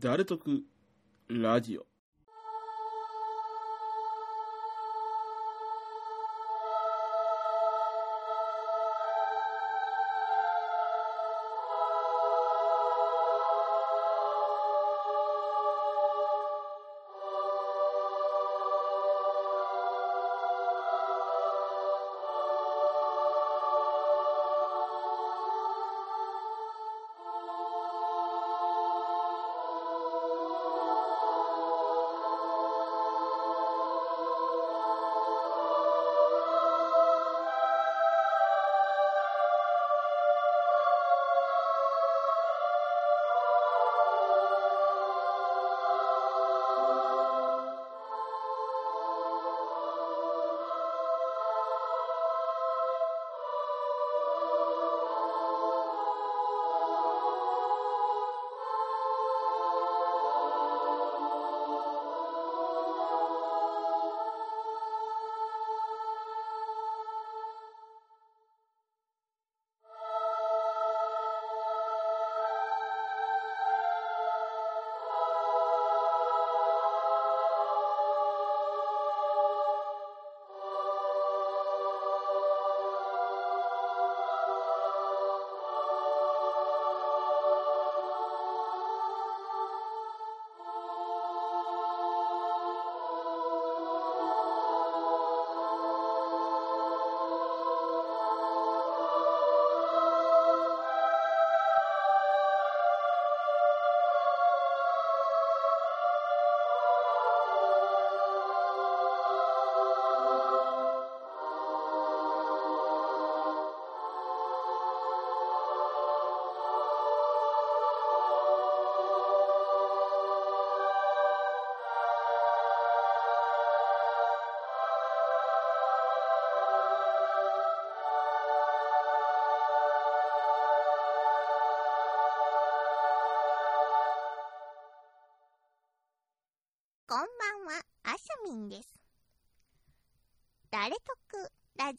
誰得ラジオ。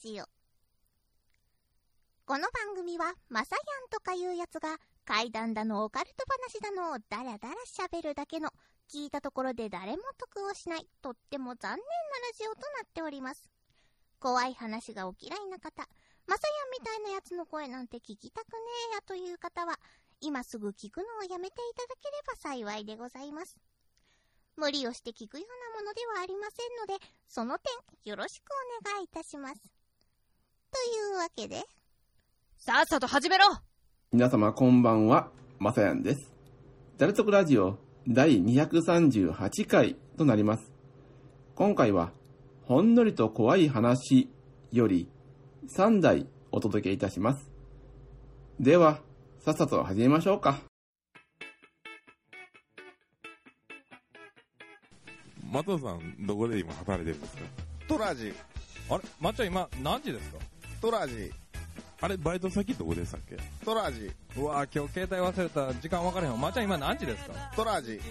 ジオ。この番組は、まさやんとかいうやつが、怪談だのオカルト話だのをダラダラ喋るだけの、聞いたところで誰も得をしない、とっても残念なラジオとなっております。怖い話がお嫌いな方、まさやんみたいなやつの声なんて聞きたくねえやという方は、今すぐ聞くのをやめていただければ幸いでございます。無理をして聞くようなものではありませんので、その点よろしくお願いいたします。というわけで、さっさと始めろ皆様こんばんは、まさやんです。誰得ラジオ第238回となります。今回は、ほんのりと怖い話より3台お届けいたします。では、さっさと始めましょうか。松尾さん、どこで今働いてるんですか？トラジ、あれ？まっちゃん今何時ですか？トラジ、あれ、バイト先どこでしたっけ？トラジ、うわ今日携帯忘れた。時間分からへんわ。まっちゃん今何時ですか？トラジ、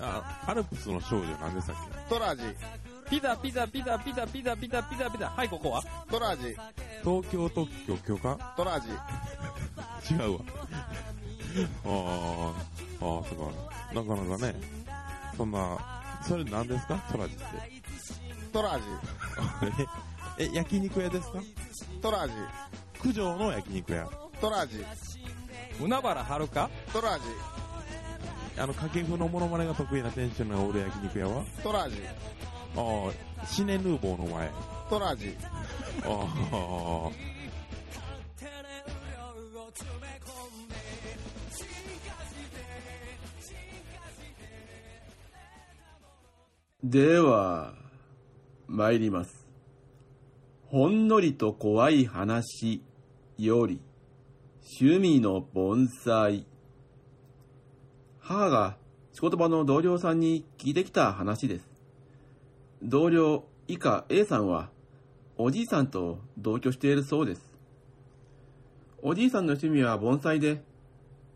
あ、アルプスの少女なんでしたっトラジ、ピザピザピザピザピザピザピザピザ。はいここは？トラジ、け東京特許許可？トラジ、違うわ。ああ、ああ、そうか。なかなかね、そんな、それ何ですか？トラジって。トラジ、え、え焼肉屋ですか？トラジ、九条の焼肉屋。トラジ、海原はるかトラジ、あの、掛布のモノマネが得意な店主のおる焼肉屋は？トラジ、ああ、シネヌーボーの前。トラジ、ああ、では、参ります。ほんのりと怖い話より、趣味の盆栽。母が仕事場の同僚さんに聞いてきた話です。同僚以下 A さんは、おじいさんと同居しているそうです。おじいさんの趣味は盆栽で、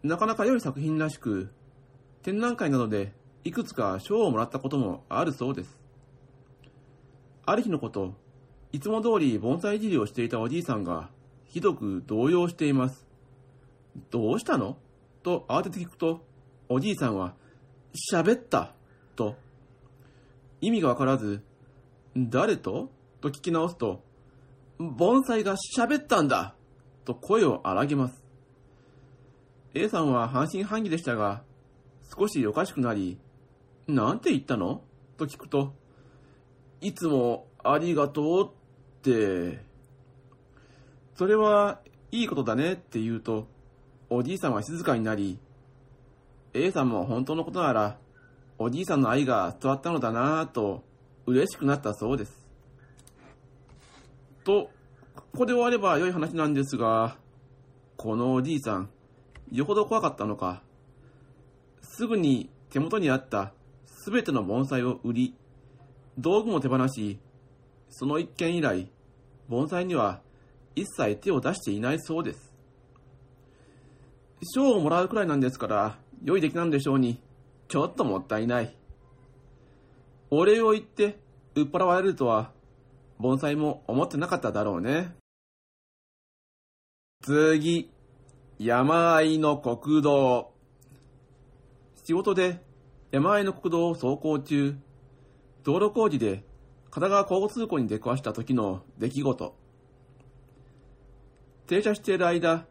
なかなか良い作品らしく、展覧会などでいくつか賞をもらったこともあるそうです。ある日のこと、いつも通り盆栽いじりをしていたおじいさんが、ひどく動揺しています。どうしたの？と慌てて聞くと、おじいさんは、喋った。と、意味がわからず、誰と？と聞き直すと、盆栽が喋ったんだ。と声を荒げます。A さんは半信半疑でしたが、少しおかしくなり、なんて言ったの？と聞くと、いつもありがとうって、それはいいことだねって言うと、おじいさんは静かになり、A さんも本当のことなら、おじいさんの愛が伝わったのだなぁと、嬉しくなったそうです。と、ここで終われば良い話なんですが、このおじいさん、よほど怖かったのか、すぐに手元にあったすべての盆栽を売り、道具も手放し、その一件以来、盆栽には一切手を出していないそうです。賞をもらうくらいなんですから、良い出来なんでしょうに、ちょっともったいない。お礼を言って、売っ払われるとは、盆栽も思ってなかっただろうね。次、山あいの国道。仕事で山あいの国道を走行中、道路工事で片側交互通行に出くわした時の出来事。停車している間、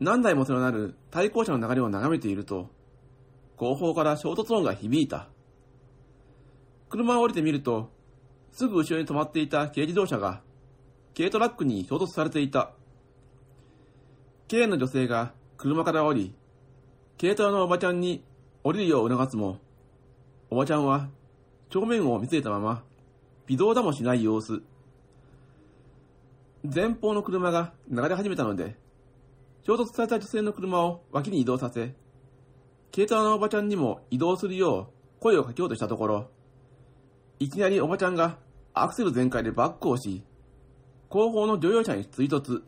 何台も連なる対向車の流れを眺めていると、後方から衝突音が響いた。車を降りてみると、すぐ後ろに止まっていた軽自動車が、軽トラックに衝突されていた。軽の女性が車から降り、軽トラのおばちゃんに降りるよう促すも、おばちゃんは正面を見据えたまま、微動だもしない様子。前方の車が流れ始めたので、衝突された女性の車を脇に移動させ、軽トラのおばちゃんにも移動するよう声をかけようとしたところ、いきなりおばちゃんがアクセル全開でバックをし、後方の乗用車に追突。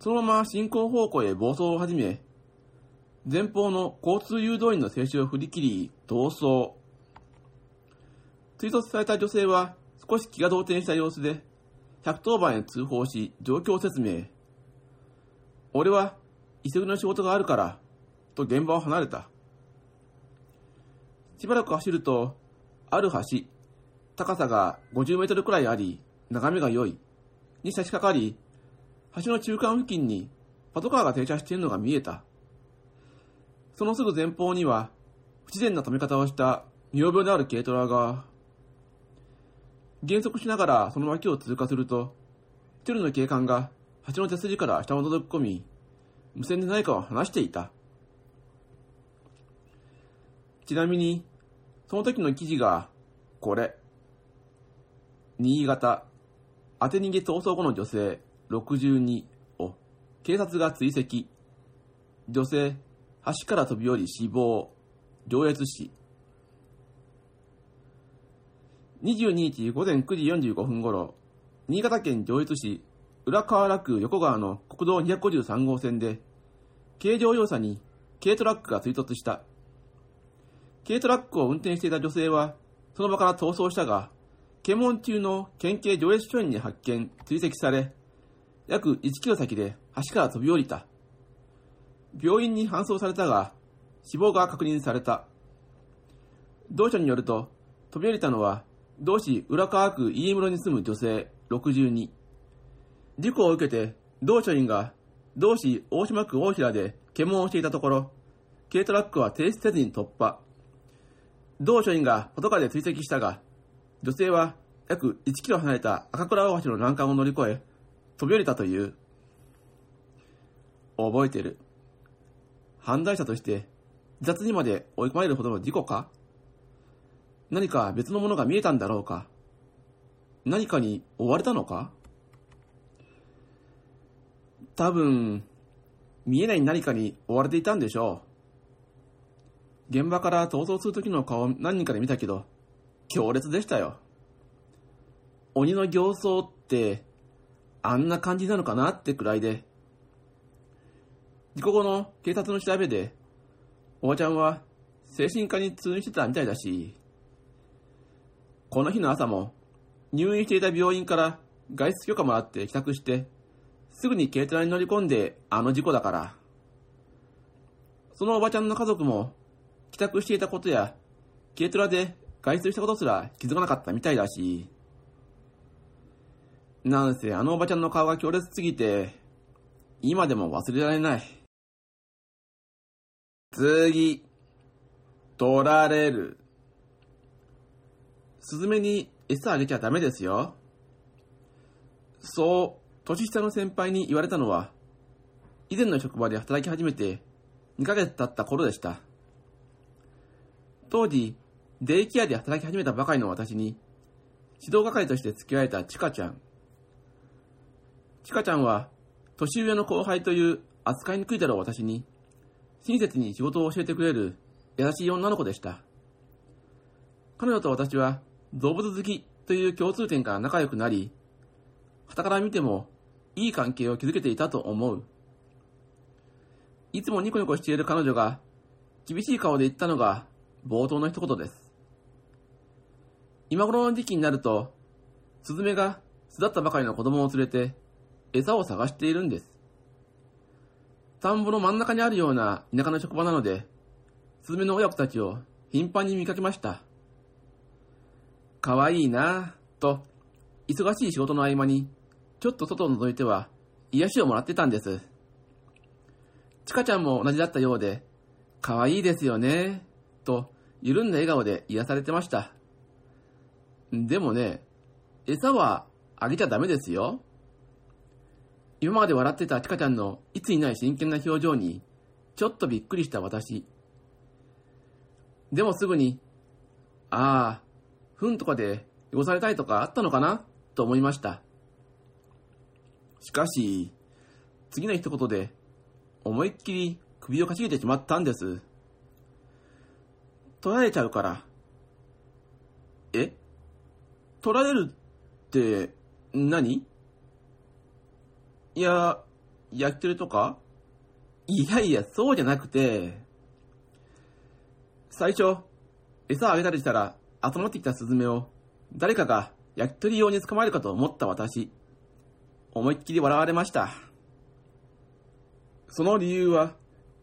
そのまま進行方向へ暴走を始め、前方の交通誘導員の制止を振り切り、逃走。追突された女性は少し気が動転した様子で、110番へ通報し、状況説明。俺は急ぎの仕事があるから、と現場を離れた。しばらく走ると、ある橋、高さが50メートルくらいあり、眺めが良い、に差し掛かり、橋の中間付近にパトカーが停車しているのが見えた。そのすぐ前方には、不自然な止め方をした見覚えのある軽トラが、減速しながらその脇を通過すると、一人の警官が橋の手筋から下を覗き込み、無線で何かを話していた。ちなみに、その時の記事が、これ。新潟、当て逃げ逃走後の女性62を警察が追跡。女性、橋から飛び降り死亡。上越市。22日午前9時45分頃、新潟県上越市浦河原区横川の国道253号線で、軽乗用車に軽トラックが追突した。軽トラックを運転していた女性は、その場から逃走したが、検問中の県警上越署員に発見、追跡され、約1キロ先で橋から飛び降りた。病院に搬送されたが、死亡が確認された。同署によると、飛び降りたのは、同市浦川区飯室に住む女性62。事故を受けて、同署員が、同市大島区大平で検問をしていたところ、軽トラックは停止せずに突破。同署員がパトカーで追跡したが、女性は約1キロ離れた赤倉大橋の欄干を乗り越え、飛び降りたという。覚えてる。犯罪者として自殺にまで追い込まれるほどの事故か？何か別のものが見えたんだろうか？何かに追われたのか？多分、見えない何かに追われていたんでしょう。現場から逃走する時の顔を何人かで見たけど、強烈でしたよ。鬼の形相って、あんな感じなのかなってくらいで。事故後の警察の調べで、おばちゃんは精神科に通院してたみたいだし、この日の朝も入院していた病院から外出許可もらって帰宅して、すぐに軽トラに乗り込んであの事故だから。そのおばちゃんの家族も帰宅していたことや、軽トラで外出したことすら気づかなかったみたいだし、なんせあのおばちゃんの顔が強烈すぎて、今でも忘れられない。次、取られる。スズメに餌あげちゃダメですよ。そう、年下の先輩に言われたのは、以前の職場で働き始めて2ヶ月経った頃でした。当時、デイケアで働き始めたばかりの私に、指導係として付き合えたチカちゃん。チカちゃんは、年上の後輩という扱いにくいだろう私に、親切に仕事を教えてくれる優しい女の子でした。彼女と私は動物好きという共通点から仲良くなり、傍から見てもいい関係を築けていたと思う。いつもニコニコしている彼女が厳しい顔で言ったのが冒頭の一言です。今頃の時期になると、スズメが巣立ったばかりの子供を連れて餌を探しているんです。田んぼの真ん中にあるような田舎の職場なので、スズメの親子たちを頻繁に見かけました。かわいいなぁ、と、忙しい仕事の合間に、ちょっと外を覗いては、癒しをもらってたんです。ちかちゃんも同じだったようで、かわいいですよね、と、緩んだ笑顔で癒されてました。でもね、餌はあげちゃダメですよ。今まで笑ってたちかちゃんのいつにない真剣な表情に、ちょっとびっくりした私。でもすぐに、ああ、糞とかで汚されたいとかあったのかなと思いました。しかし、次の一言で、思いっきり首をかしげてしまったんです。取られちゃうから。え？取られるって何、いや、焼き鳥とか？いやいや、そうじゃなくて、最初、餌あげたりしたら集まってきたスズメを誰かが焼き鳥用に捕まえるかと思った私。思いっきり笑われました。その理由は、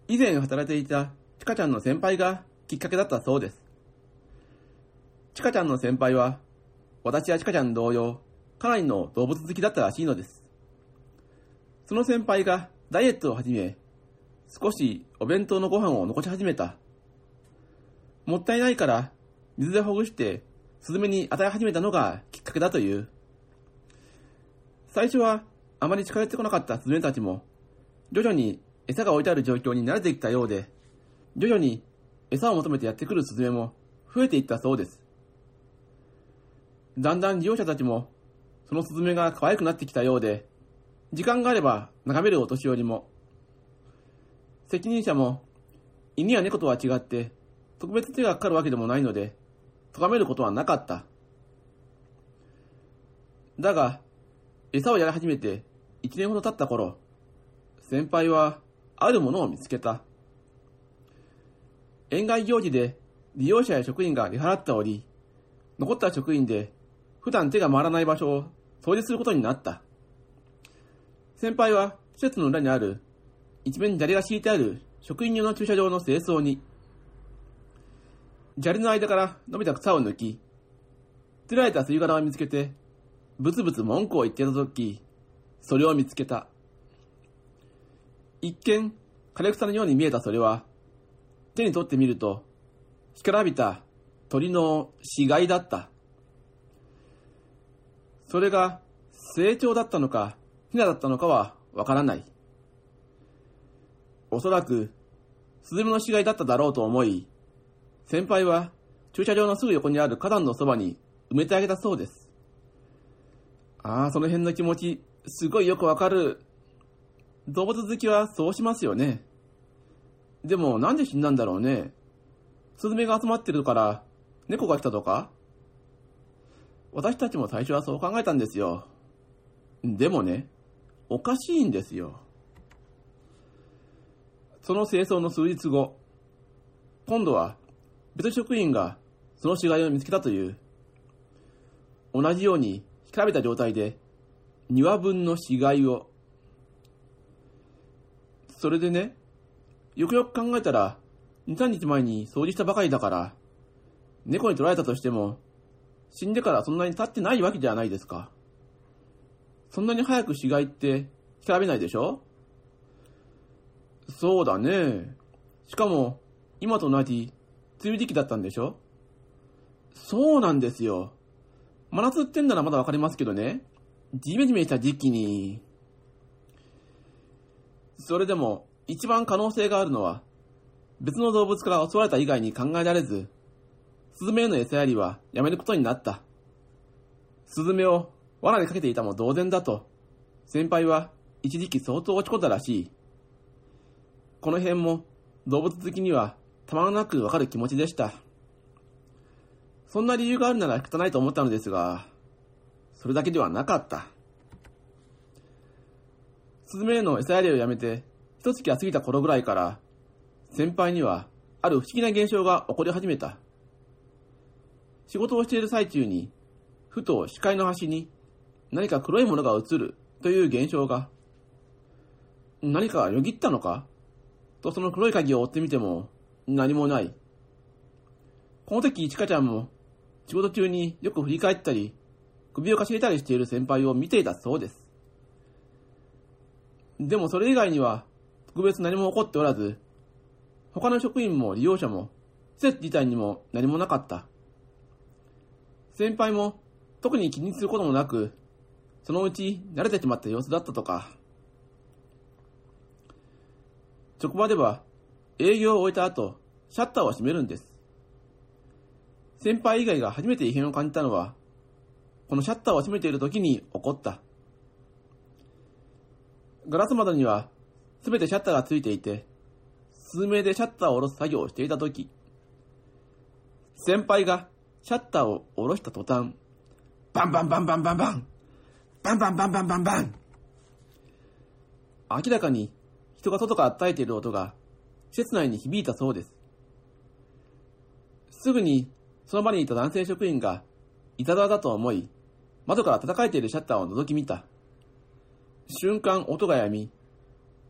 以前働いていたチカちゃんの先輩がきっかけだったそうです。チカちゃんの先輩は、私やチカちゃん同様、かなりの動物好きだったらしいのです。その先輩がダイエットを始め、少しお弁当のご飯を残し始めた。もったいないから、水でほぐして、スズメに与え始めたのがきっかけだという。最初はあまり近寄ってこなかったスズメたちも、徐々に餌が置いてある状況に慣れてきたようで、徐々に餌を求めてやってくるスズメも増えていったそうです。だんだん利用者たちも、そのスズメが可愛くなってきたようで、時間があれば眺めるお年寄りも、責任者も、犬や猫とは違って、特別手がかかるわけでもないので、咎めることはなかった。だが、餌をやり始めて一年ほど経った頃、先輩はあるものを見つけた。園外行事で利用者や職員が出払った折、残った職員で普段手が回らない場所を掃除することになった。先輩は施設の裏にある一面に砂利が敷いてある職員用の駐車場の清掃に、砂利の間から伸びた草を抜き、捨てられた吸い殻を見つけて、ブツブツ文句を言ってたとき、それを見つけた。一見、枯れ草のように見えたそれは、手に取ってみると、干からびた鳥の死骸だった。それが成長だったのか、ヒナだったのかはわからない。おそらく、スズメの死骸だっただろうと思い、先輩は駐車場のすぐ横にある花壇のそばに埋めてあげたそうです。ああ、その辺の気持ち、すごいよくわかる。動物好きはそうしますよね。でもなんで死んだんだろうね。スズメが集まってるから、猫が来たとか？私たちも最初はそう考えたんですよ。でもね、おかしいんですよ。その清掃の数日後、今度は別職員がその死骸を見つけたという。同じように干からびた状態で2羽分の死骸を。それでね、よくよく考えたら、2、3日前に掃除したばかりだから、猫に取られたとしても、死んでからそんなに経ってないわけじゃないですか。そんなに早く死骸って調べないでしょ？そうだね。しかも、今と同じ梅雨時期だったんでしょ？そうなんですよ。真夏ってんならまだわかりますけどね。ジメジメした時期に。それでも、一番可能性があるのは、別の動物から襲われた以外に考えられず、スズメへの餌やりはやめることになった。スズメを罠にかけていたも同然だと、先輩は一時期相当落ち込んだらしい。この辺も動物好きにはたまらなくわかる気持ちでした。そんな理由があるなら仕方ないと思ったのですが、それだけではなかった。スズメへの餌やりをやめて、一月が過ぎた頃ぐらいから、先輩にはある不思議な現象が起こり始めた。仕事をしている最中に、ふと視界の端に何か黒いものが映るという現象が、何かよぎったのか？とその黒い影を追ってみても何もない。この時、ちかちゃんも仕事中によく振り返ったり、首をかしげたりしている先輩を見ていたそうです。でもそれ以外には特別何も起こっておらず、他の職員も利用者も施設自体にも何もなかった。先輩も特に気にすることもなく、そのうち慣れてしまった様子だったとか。職場では営業を終えた後、シャッターを閉めるんです。先輩以外が初めて異変を感じたのは、このシャッターを閉めている時に起こった。ガラス窓にはすべてシャッターがついていて、数名でシャッターを下ろす作業をしていた時、先輩がシャッターを下ろした途端、バンバンバンバンバンバンバンバンバンバンバンバン明らかに人が外から叩いている音が施設内に響いたそうです。すぐにその場にいた男性職員がいたずらだと思い、窓から叩かれているシャッターを覗き見た。瞬間音が止み、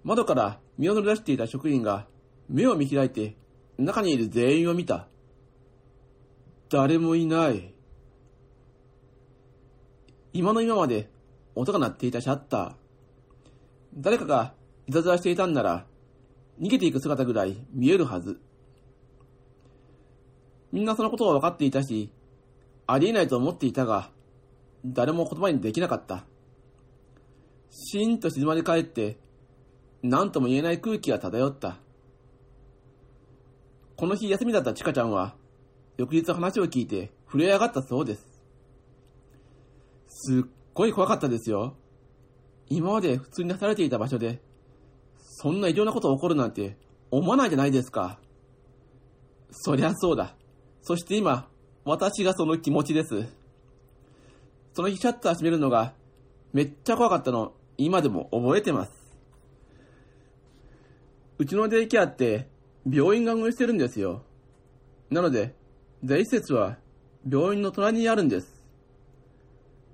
窓から身を乗り出していた職員が目を見開いて中にいる全員を見た。誰もいない。今の今まで音が鳴っていたシャッター。誰かがいたずらしていたんなら逃げていく姿ぐらい見えるはず。みんなそのことは分かっていたし、ありえないと思っていたが、誰も言葉にできなかった。シーンと静まり返って、何とも言えない空気が漂った。この日休みだったチカちゃんは、翌日話を聞いて震え上がったそうです。すっごい怖かったですよ。今まで普通に出されていた場所で、そんな異常なこと起こるなんて思わないじゃないですか。そりゃそうだ。そして今、私がその気持ちです。その日シャッター閉めるのがめっちゃ怖かったの、今でも覚えてます。うちのデイケアって病院が運営してるんですよ。なので、デイ施設は病院の隣にあるんです。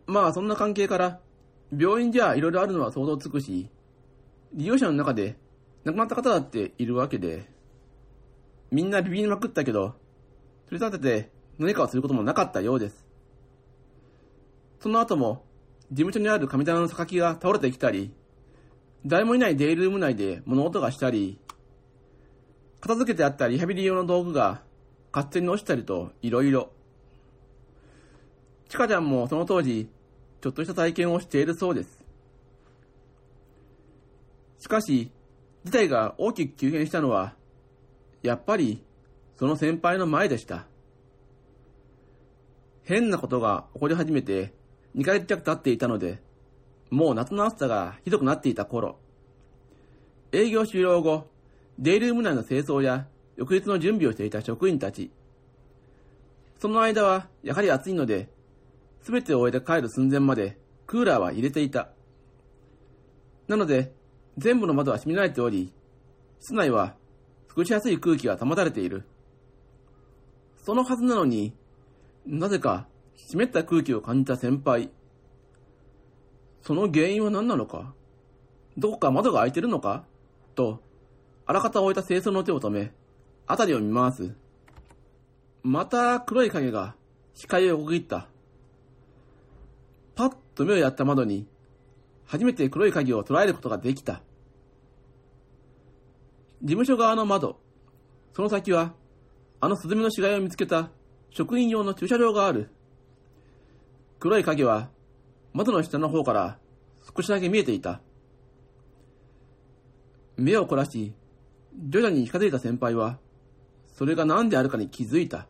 まあそんな関係から、病院じゃいろいろあるのは想像つくし、利用者の中で亡くなった方だっているわけで、みんなビビりまくったけど、取り立てて何かをすることもなかったようです。その後も、事務所にある神棚の榊が倒れてきたり、誰もいないデイルーム内で物音がしたり、片付けてあったリハビリ用の道具が勝手に落ちたりといろいろ。ちかちゃんもその当時、ちょっとした体験をしているそうです。しかし、事態が大きく急変したのは、やっぱり、その先輩の前でした。変なことが起こり始めて、2ヶ月弱経っていたので、もう夏の暑さがひどくなっていた頃、営業終了後、デイルーム内の清掃や翌日の準備をしていた職員たち。その間はやはり暑いので、すべてを終えて帰る寸前までクーラーは入れていた。なので、全部の窓は閉められており、室内は過ごしやすい空気が保たれている。そのはずなのに、なぜか湿った空気を感じた先輩。その原因は何なのか？どこか窓が開いてるのか？と、あらかた置いた清掃の手を止め、辺りを見回す。また黒い影が視界を横切った。パッと目をやった窓に、初めて黒い影を捉えることができた。事務所側の窓、その先は、あのスズメの死骸を見つけた職員用の駐車場がある。黒い影は、窓の下の方から少しだけ見えていた。目を凝らし、徐々に近づいた先輩は、それが何であるかに気づいた。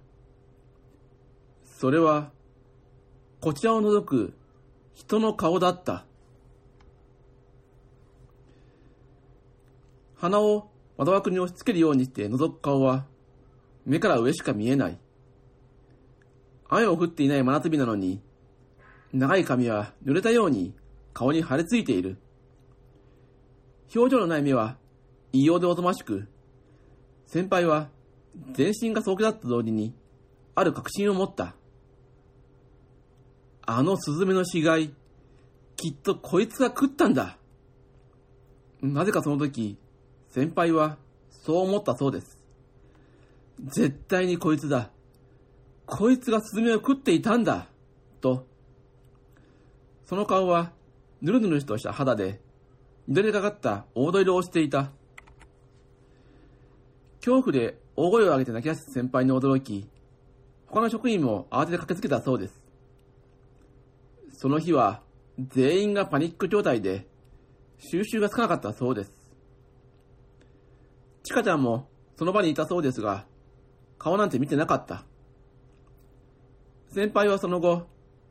それは、こちらを覗く人の顔だった。鼻を窓枠に押し付けるようにして覗く顔は、目から上しか見えない。雨を降っていない真夏日なのに、長い髪は濡れたように顔に腫れついている。表情のない目は異様でおとましく、先輩は全身が早期だった同時に、ある確信を持った。あのスズメの死骸、きっとこいつが食ったんだ。なぜかその時、先輩はそう思ったそうです。絶対にこいつだ。こいつがスズメを食っていたんだ。と。その顔は、ぬるぬるとした肌で、緑がかった黄土色をしていた。恐怖で大声を上げて泣き出す先輩に驚き、他の職員も慌てて駆けつけたそうです。その日は、全員がパニック状態で、収集がつかなかったそうです。ちかちゃんもその場にいたそうですが、顔なんて見てなかった。先輩はその後、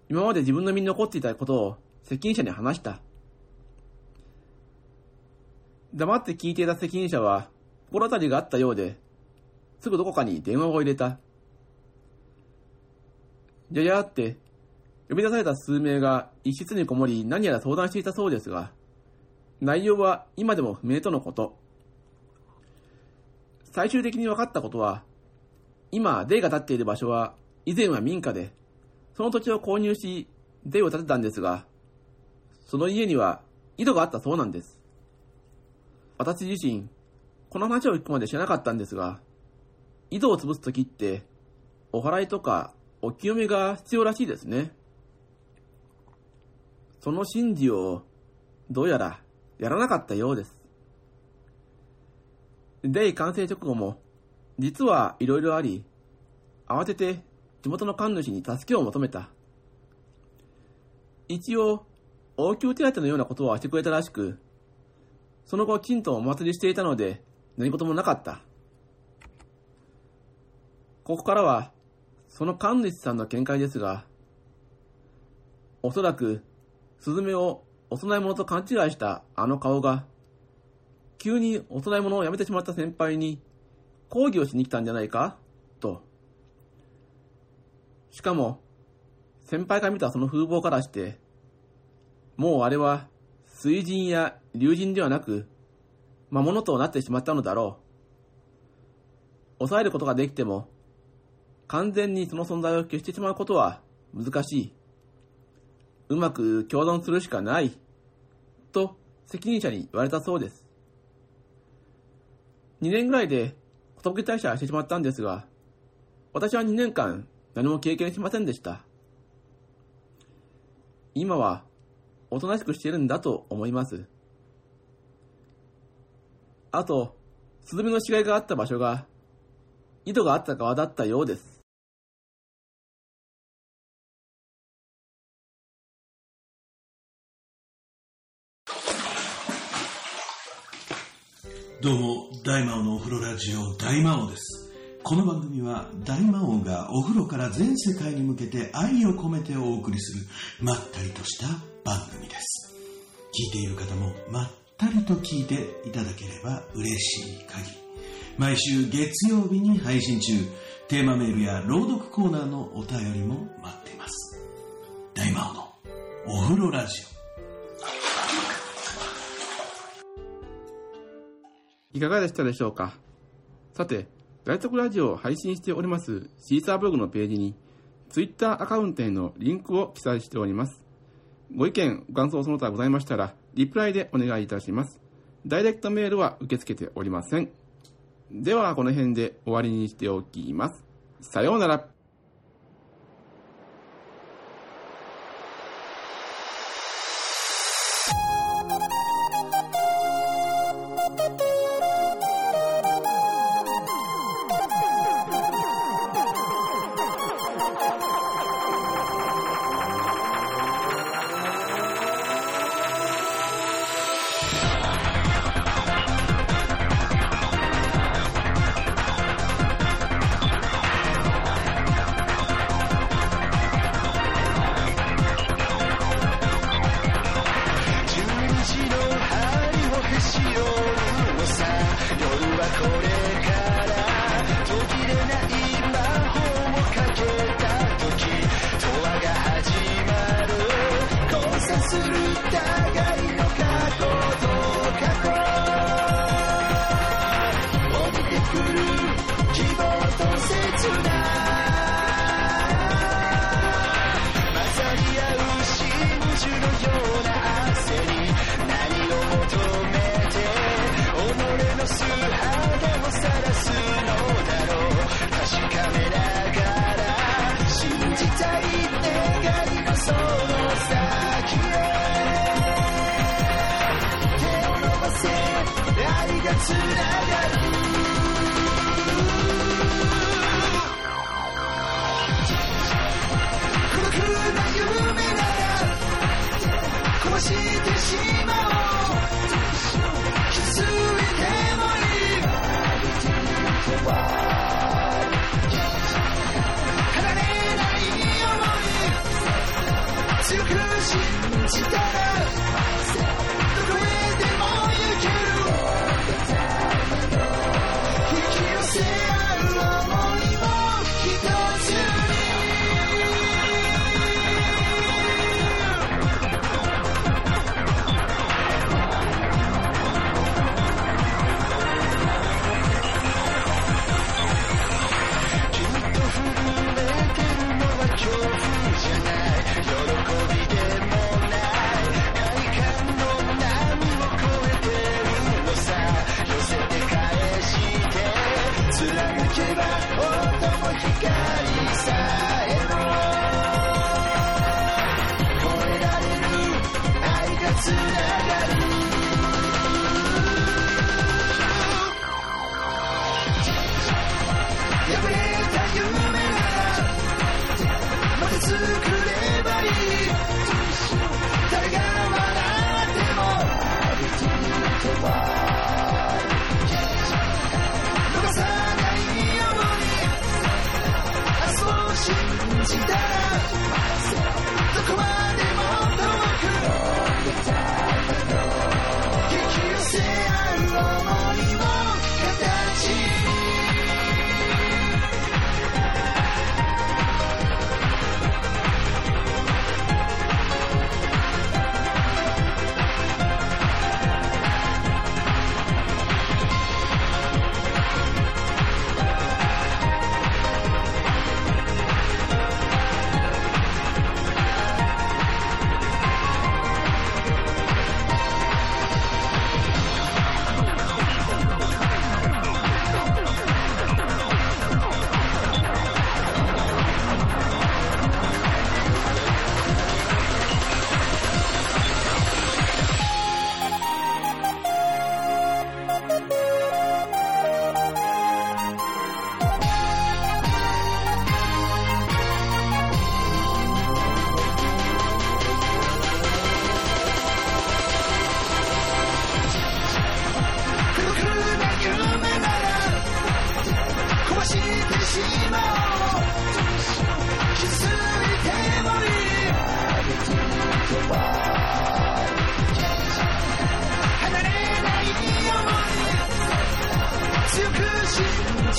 今まで自分の身に残っていたことを責任者に話した。黙って聞いていた責任者は、心当たりがあったようで、すぐどこかに電話を入れた。ややって、呼び出された数名が一室にこもり何やら相談していたそうですが、内容は今でも不明とのこと。最終的に分かったことは、今、デイが建っている場所は、以前は民家で、その土地を購入し、デイを建てたんですが、その家には井戸があったそうなんです。私自身、この話を聞くまで知らなかったんですが、井戸を潰すときって、お祓いとかお清めが必要らしいですね。その神事を、どうやらやらなかったようです。デイ完成直後も、実は色々あり、慌てて地元の神主に助けを求めた。一応、応急手当のようなことはしてくれたらしく、その後、きちんとお祭りしていたので、何事もなかった。ここからは、その神主さんの見解ですが、おそらく、スズメをお供え物と勘違いしたあの顔が、急にお供え物をやめてしまった先輩に、抗議をしに来たんじゃないか？と。しかも、先輩が見たその風貌からして、もうあれは、水神や竜神ではなく、魔物となってしまったのだろう。抑えることができても、完全にその存在を消してしまうことは難しい。うまく共存するしかない。と責任者に言われたそうです。2年ぐらいで寿退社してしまったんですが、私は2年間何も経験しませんでした。今はおとなしくしているんだと思います。あと、スズメの死骸があった場所が、井戸があった側だったようです。どうも、大魔王のお風呂ラジオ、大魔王です。この番組は、大魔王がお風呂から全世界に向けて愛を込めてお送りする、まったりとした番組です。聞いている方も、まったりと聞いていただければ嬉しい限り。毎週月曜日に配信中、テーマメールや朗読コーナーのお便りも待っています。大魔王のお風呂ラジオ。いかがでしたでしょうか？さて、外徳ラジオを配信しておりますシーサーブログのページに、Twitter アカウントへのリンクを記載しております。ご意見、ご感想その他ございましたら、リプライでお願いいたします。ダイレクトメールは受け付けておりません。では、この辺で終わりにしておきます。さようなら。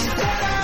Peace.